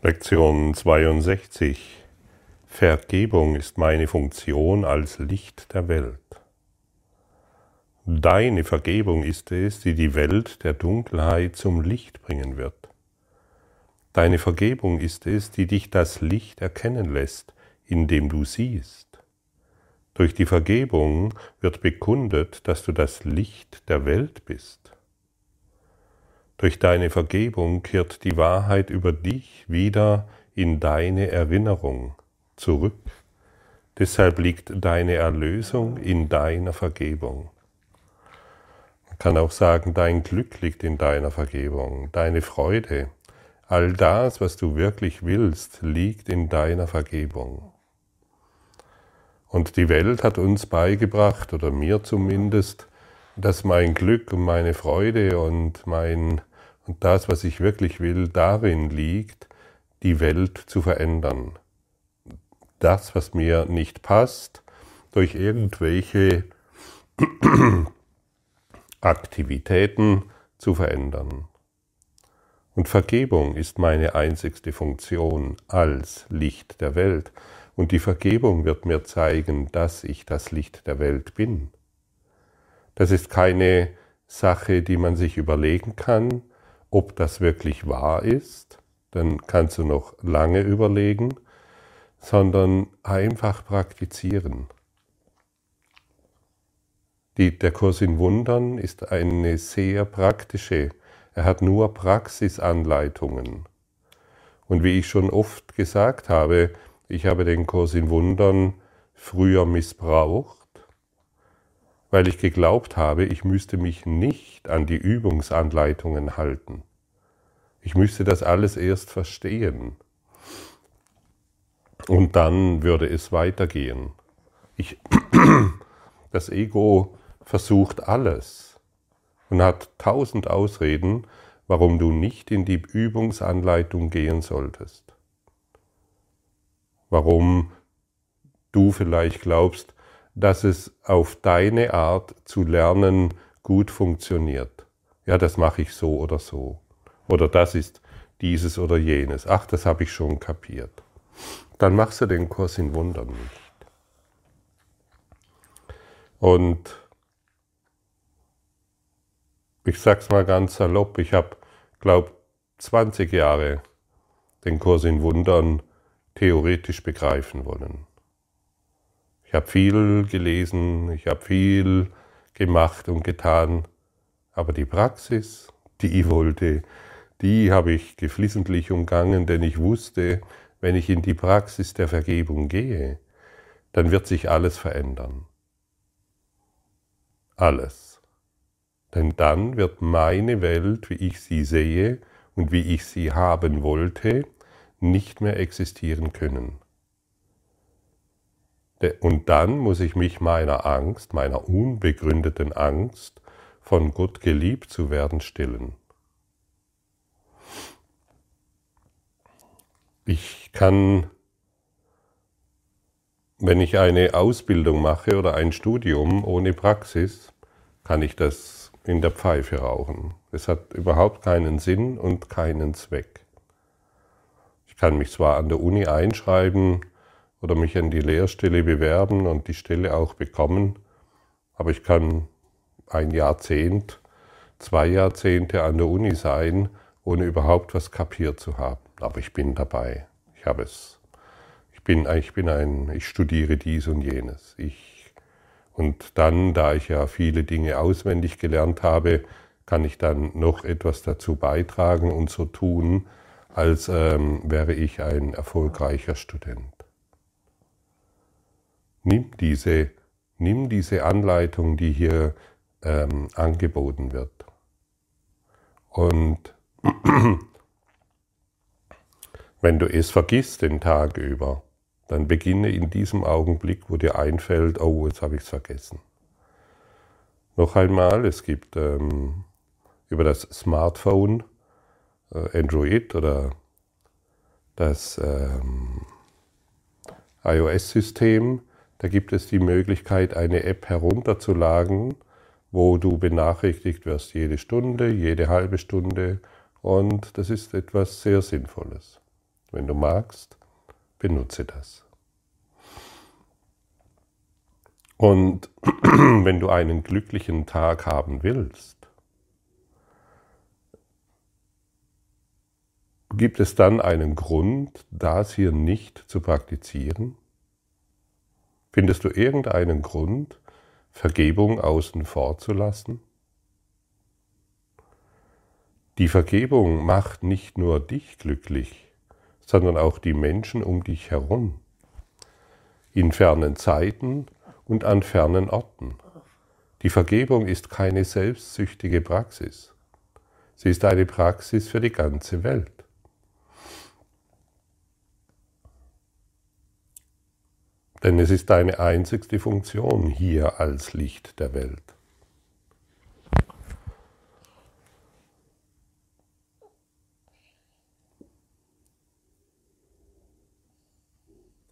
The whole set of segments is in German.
Lektion 62 Vergebung ist meine Funktion als Licht der Welt. Deine Vergebung ist es, die die Welt der Dunkelheit zum Licht bringen wird. Deine Vergebung ist es, die dich das Licht erkennen lässt, in dem du siehst. Durch die Vergebung wird bekundet, dass du das Licht der Welt bist. Durch deine Vergebung kehrt die Wahrheit über dich wieder in deine Erinnerung zurück. Deshalb liegt deine Erlösung in deiner Vergebung. Man kann auch sagen, dein Glück liegt in deiner Vergebung, deine Freude, all das, was du wirklich willst, liegt in deiner Vergebung. Und die Welt hat uns beigebracht, oder mir zumindest, dass mein Glück und meine Freude und mein und das, was ich wirklich will, darin liegt, die Welt zu verändern. Das, was mir nicht passt, durch irgendwelche Aktivitäten zu verändern. Und Vergebung ist meine einzigste Funktion als Licht der Welt. Und die Vergebung wird mir zeigen, dass ich das Licht der Welt bin. Das ist keine Sache, die man sich überlegen kann, ob das wirklich wahr ist, dann kannst du noch lange überlegen, sondern einfach praktizieren. Die, der Kurs in Wundern ist eine sehr praktische, er hat nur Praxisanleitungen. Und wie ich schon oft gesagt habe, ich habe den Kurs in Wundern früher missbraucht, weil ich geglaubt habe, ich müsste mich nicht an die Übungsanleitungen halten. Ich müsste das alles erst verstehen. Und dann würde es weitergehen. Ich, das Ego versucht alles und hat tausend Ausreden, warum du nicht in die Übungsanleitung gehen solltest. Warum du vielleicht glaubst, dass es auf deine Art zu lernen gut funktioniert. Ja, das mache ich so oder so. Oder das ist dieses oder jenes. Ach, das habe ich schon kapiert. Dann machst du den Kurs in Wundern nicht. Und ich sag's mal ganz salopp, ich habe, glaube 20 Jahre den Kurs in Wundern theoretisch begreifen wollen. Ich habe viel gelesen, ich habe viel gemacht und getan, aber die Praxis, die wollte, die habe ich geflissentlich umgangen, denn ich wusste, wenn ich in die Praxis der Vergebung gehe, dann wird sich alles verändern. Alles. Denn dann wird meine Welt, wie ich sie sehe und wie ich sie haben wollte, nicht mehr existieren können. Und dann muss ich mich meiner Angst, meiner unbegründeten Angst, von Gott geliebt zu werden, stillen. Ich kann, wenn ich eine Ausbildung mache oder ein Studium ohne Praxis, kann ich das in der Pfeife rauchen. Es hat überhaupt keinen Sinn und keinen Zweck. Ich kann mich zwar an der Uni einschreiben, oder mich an die Lehrstelle bewerben und die Stelle auch bekommen. Aber ich kann ein Jahrzehnt, zwei Jahrzehnte an der Uni sein, ohne überhaupt was kapiert zu haben. Aber ich bin dabei. Ich habe es. Ich bin, ich bin ein, ich studiere dies und jenes. Ich, und dann, da ich ja viele Dinge auswendig gelernt habe, kann ich dann noch etwas dazu beitragen und so tun, als ähm, wäre ich ein erfolgreicher Student. Nimm diese, nimm diese Anleitung, die hier ähm, angeboten wird. Und wenn du es vergisst den Tag über, dann beginne in diesem Augenblick, wo dir einfällt, oh, jetzt habe ich es vergessen. Noch einmal, es gibt ähm, über das Smartphone, äh, Android oder das ähm, iOS-System, da gibt es die Möglichkeit, eine App herunterzuladen, wo du benachrichtigt wirst jede Stunde, jede halbe Stunde und das ist etwas sehr Sinnvolles. Wenn du magst, benutze das. Und wenn du einen glücklichen Tag haben willst, gibt es dann einen Grund, das hier nicht zu praktizieren? Findest du irgendeinen Grund, Vergebung außen vor zu lassen? Die Vergebung macht nicht nur dich glücklich, sondern auch die Menschen um dich herum. In fernen Zeiten und an fernen Orten. Die Vergebung ist keine selbstsüchtige Praxis. Sie ist eine Praxis für die ganze Welt. Denn es ist deine einzigste Funktion hier als Licht der Welt.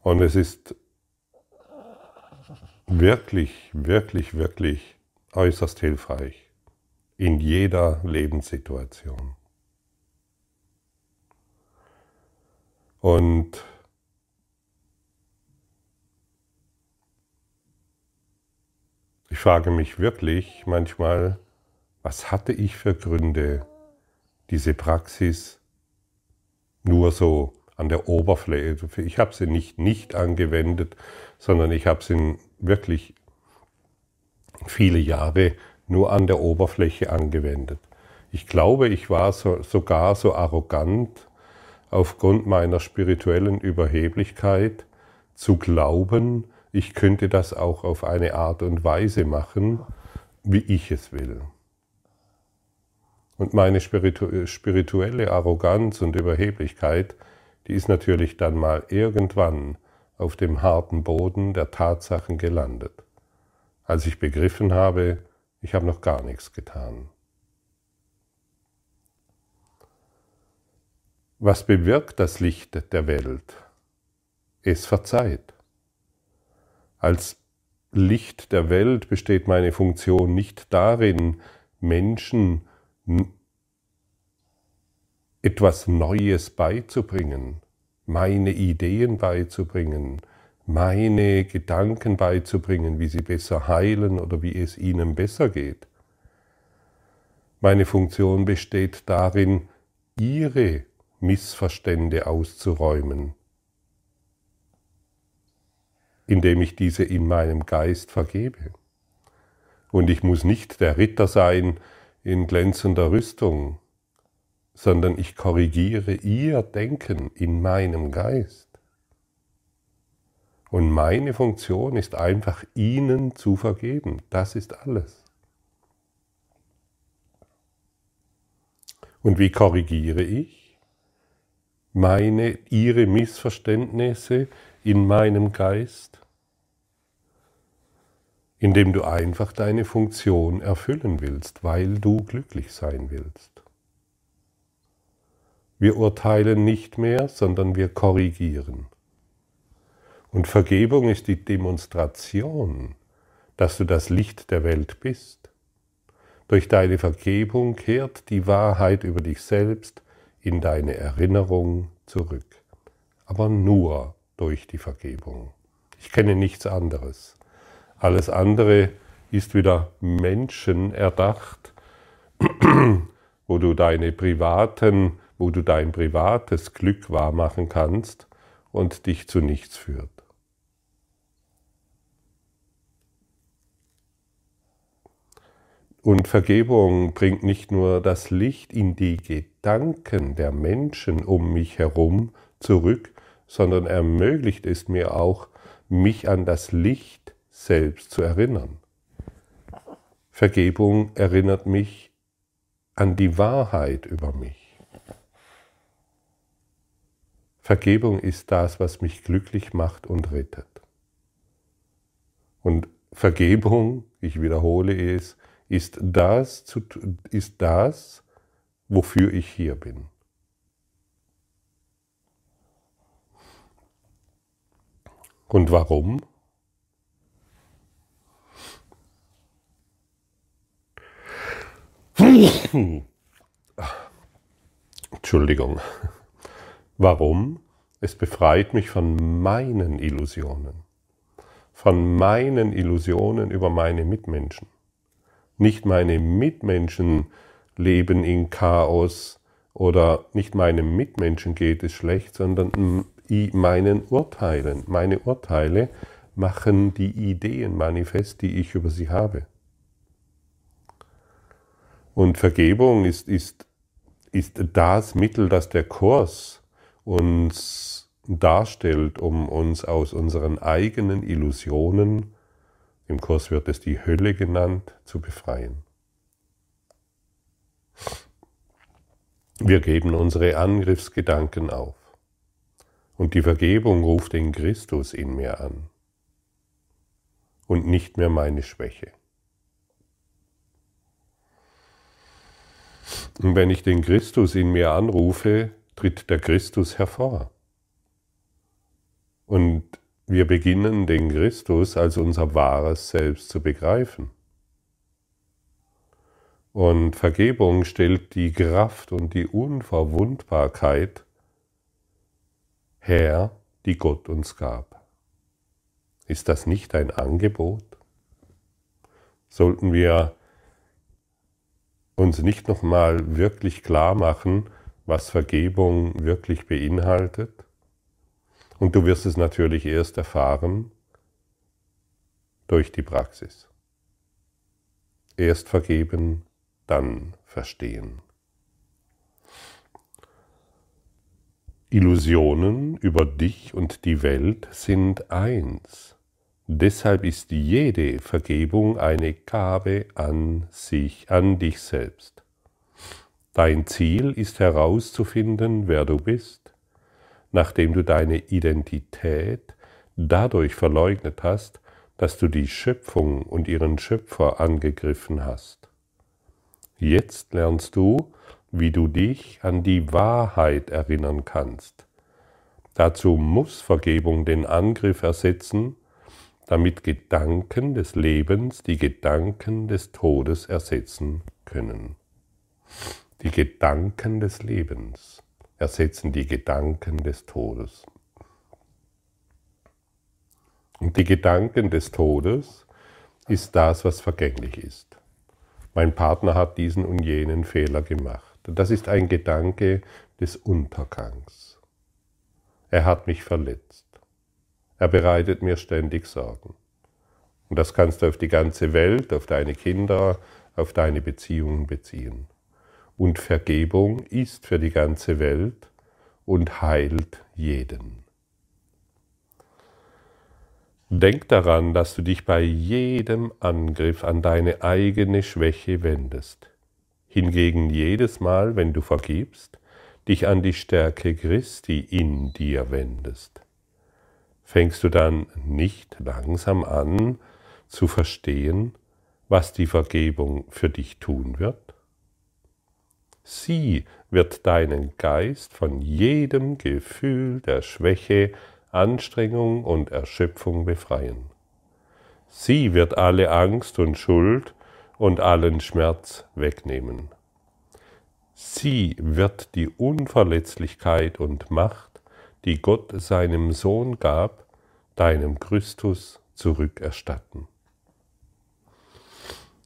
Und es ist wirklich, wirklich, wirklich äußerst hilfreich in jeder Lebenssituation. Und ich frage mich wirklich manchmal, was hatte ich für Gründe, diese Praxis nur so an der Oberfläche. Ich habe sie nicht nicht angewendet, sondern ich habe sie wirklich viele Jahre nur an der Oberfläche angewendet. Ich glaube, ich war so, sogar so arrogant aufgrund meiner spirituellen Überheblichkeit zu glauben, ich könnte das auch auf eine Art und Weise machen, wie ich es will. Und meine spirituelle Arroganz und Überheblichkeit, die ist natürlich dann mal irgendwann auf dem harten Boden der Tatsachen gelandet, als ich begriffen habe, ich habe noch gar nichts getan. Was bewirkt das Licht der Welt? Es verzeiht. Als Licht der Welt besteht meine Funktion nicht darin, Menschen etwas Neues beizubringen, meine Ideen beizubringen, meine Gedanken beizubringen, wie sie besser heilen oder wie es ihnen besser geht. Meine Funktion besteht darin, ihre Missverstände auszuräumen, indem ich diese in meinem Geist vergebe. Und ich muss nicht der Ritter sein in glänzender Rüstung, sondern ich korrigiere ihr Denken in meinem Geist. Und meine Funktion ist einfach, ihnen zu vergeben. Das ist alles. Und wie korrigiere ich meine, ihre Missverständnisse in meinem Geist? Indem du einfach deine Funktion erfüllen willst, weil du glücklich sein willst. Wir urteilen nicht mehr, sondern wir korrigieren. Und Vergebung ist die Demonstration, dass du das Licht der Welt bist. Durch deine Vergebung kehrt die Wahrheit über dich selbst in deine Erinnerung zurück. Aber nur durch die Vergebung. Ich kenne nichts anderes. Alles andere ist wieder Menschen erdacht, wo du deine privaten wo du dein privates Glück wahrmachen kannst und dich zu nichts führt. Und Vergebung bringt nicht nur das Licht in die Gedanken der Menschen um mich herum zurück, sondern ermöglicht es mir auch, mich an das Licht selbst zu erinnern. Vergebung erinnert mich an die Wahrheit über mich. Vergebung ist das, was mich glücklich macht und rettet. Und Vergebung, ich wiederhole es, ist das, ist das, wofür ich hier bin. Und warum? Entschuldigung. Warum? Es befreit mich von meinen Illusionen, von meinen Illusionen über meine Mitmenschen. Nicht meine Mitmenschen leben in Chaos oder nicht meinem Mitmenschen geht es schlecht, sondern meinen Urteilen. Meine Urteile machen die Ideen manifest, die ich über sie habe. Und Vergebung ist, ist, ist das Mittel, das der Kurs uns darstellt, um uns aus unseren eigenen Illusionen, im Kurs wird es die Hölle genannt, zu befreien. Wir geben unsere Angriffsgedanken auf. Und die Vergebung ruft den Christus in mir an und nicht mehr meine Schwäche. Und wenn ich den Christus in mir anrufe, tritt der Christus hervor. Und wir beginnen den Christus als unser wahres Selbst zu begreifen. Und Vergebung stellt die Kraft und die Unverwundbarkeit her, die Gott uns gab. Ist das nicht ein Angebot? Sollten wir uns nicht nochmal wirklich klar machen, was Vergebung wirklich beinhaltet? Und du wirst es natürlich erst erfahren durch die Praxis. Erst vergeben, dann verstehen. Illusionen über dich und die Welt sind eins. Deshalb ist jede Vergebung eine Gabe an sich, an dich selbst. Dein Ziel ist herauszufinden, wer du bist, nachdem du deine Identität dadurch verleugnet hast, dass du die Schöpfung und ihren Schöpfer angegriffen hast. Jetzt lernst du, wie du dich an die Wahrheit erinnern kannst. Dazu muss Vergebung den Angriff ersetzen, damit Gedanken des Lebens die Gedanken des Todes ersetzen können. Die Gedanken des Lebens ersetzen die Gedanken des Todes. Und die Gedanken des Todes ist das, was vergänglich ist. Mein Partner hat diesen und jenen Fehler gemacht. Das ist ein Gedanke des Untergangs. Er hat mich verletzt. Er bereitet mir ständig Sorgen. Und das kannst du auf die ganze Welt, auf deine Kinder, auf deine Beziehungen beziehen. Und Vergebung ist für die ganze Welt und heilt jeden. Denk daran, dass du dich bei jedem Angriff an deine eigene Schwäche wendest hingegen jedes Mal, wenn du vergibst, dich an die Stärke Christi in dir wendest. Fängst du dann nicht langsam an zu verstehen, was die Vergebung für dich tun wird? Sie wird deinen Geist von jedem Gefühl der Schwäche, Anstrengung und Erschöpfung befreien. Sie wird alle Angst und Schuld und allen Schmerz wegnehmen. Sie wird die Unverletzlichkeit und Macht, die Gott seinem Sohn gab, deinem Christus zurückerstatten.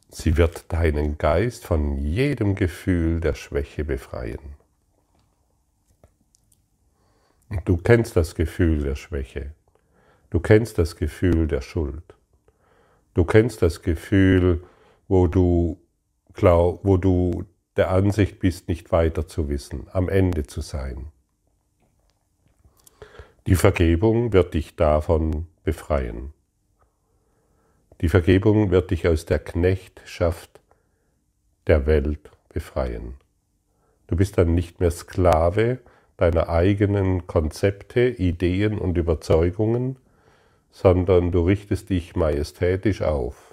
Sie wird deinen Geist von jedem Gefühl der Schwäche befreien. Du kennst das Gefühl der Schwäche. Du kennst das Gefühl der Schuld. Du kennst das Gefühl, wo du, glaub, wo du der Ansicht bist, nicht weiter zu wissen, am Ende zu sein. Die Vergebung wird dich davon befreien. Die Vergebung wird dich aus der Knechtschaft der Welt befreien. Du bist dann nicht mehr Sklave deiner eigenen Konzepte, Ideen und Überzeugungen, sondern du richtest dich majestätisch auf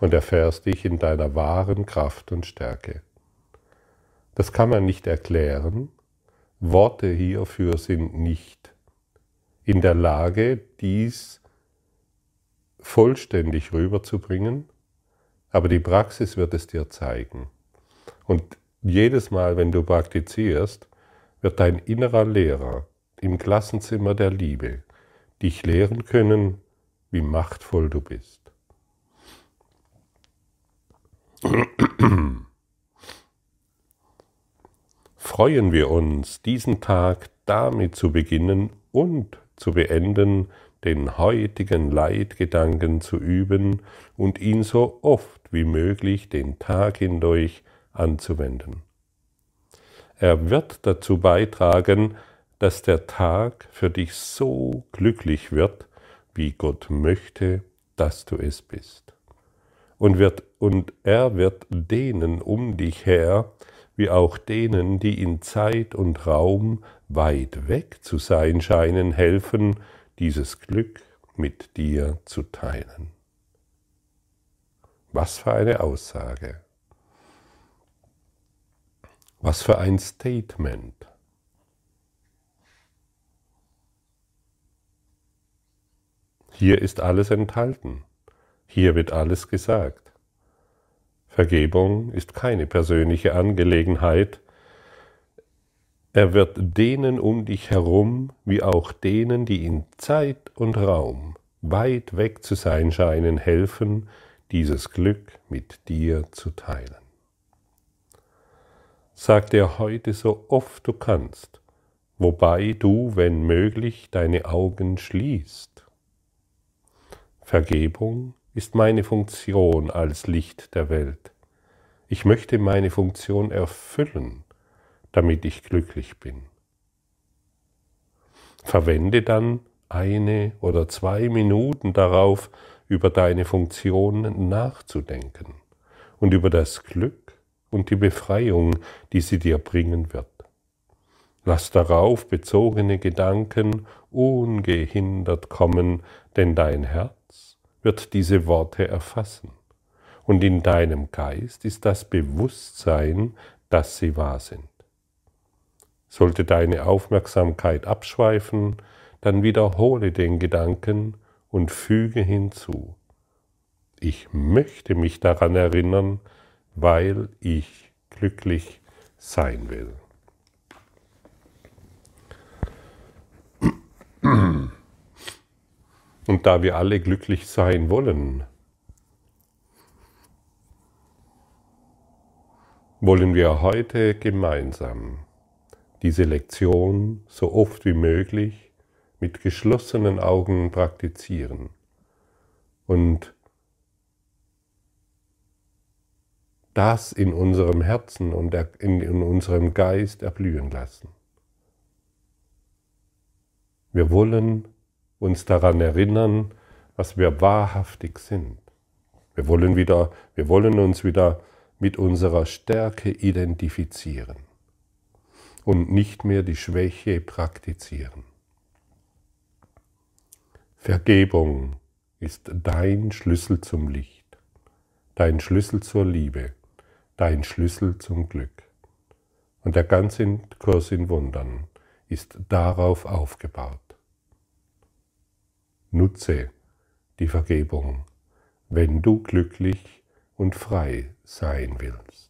und erfährst dich in deiner wahren Kraft und Stärke. Das kann man nicht erklären. Worte hierfür sind nicht in der Lage, dies vollständig rüberzubringen, aber die Praxis wird es dir zeigen. Und jedes Mal, wenn du praktizierst, wird dein innerer Lehrer im Klassenzimmer der Liebe dich lehren können, wie machtvoll du bist. Freuen wir uns, diesen Tag damit zu beginnen und zu beenden, den heutigen Leitgedanken zu üben und ihn so oft wie möglich den Tag hindurch anzuwenden. Er wird dazu beitragen, dass der Tag für dich so glücklich wird, wie Gott möchte, dass du es bist. Und, wird, und er wird denen um dich her, wie auch denen, die in Zeit und Raum weit weg zu sein scheinen, helfen, dieses Glück mit dir zu teilen. Was für eine Aussage. Was für ein Statement. Hier ist alles enthalten. Hier wird alles gesagt. Vergebung ist keine persönliche Angelegenheit. Er wird denen um dich herum, wie auch denen, die in Zeit und Raum weit weg zu sein scheinen, helfen, dieses Glück mit dir zu teilen. Sag dir heute so oft du kannst, wobei du, wenn möglich, deine Augen schließt. Vergebung ist meine Funktion als Licht der Welt. Ich möchte meine Funktion erfüllen, damit ich glücklich bin. Verwende dann eine oder zwei Minuten darauf, über deine Funktion nachzudenken und über das Glück, und die Befreiung, die sie dir bringen wird. Lass darauf bezogene Gedanken ungehindert kommen, denn dein Herz wird diese Worte erfassen. Und in deinem Geist ist das Bewusstsein, dass sie wahr sind. Sollte deine Aufmerksamkeit abschweifen, dann wiederhole den Gedanken und füge hinzu. Ich möchte mich daran erinnern, weil ich glücklich sein will. Und da wir alle glücklich sein wollen, wollen wir heute gemeinsam diese Lektion so oft wie möglich mit geschlossenen Augen praktizieren und das in unserem Herzen und in unserem Geist erblühen lassen. Wir wollen uns daran erinnern, was wir wahrhaftig sind. Wir wollen, wieder, wir wollen uns wieder mit unserer Stärke identifizieren und nicht mehr die Schwäche praktizieren. Vergebung ist dein Schlüssel zum Licht, dein Schlüssel zur Liebe dein Schlüssel zum Glück. Und der ganze Kurs in Wundern ist darauf aufgebaut. Nutze die Vergebung, wenn du glücklich und frei sein willst.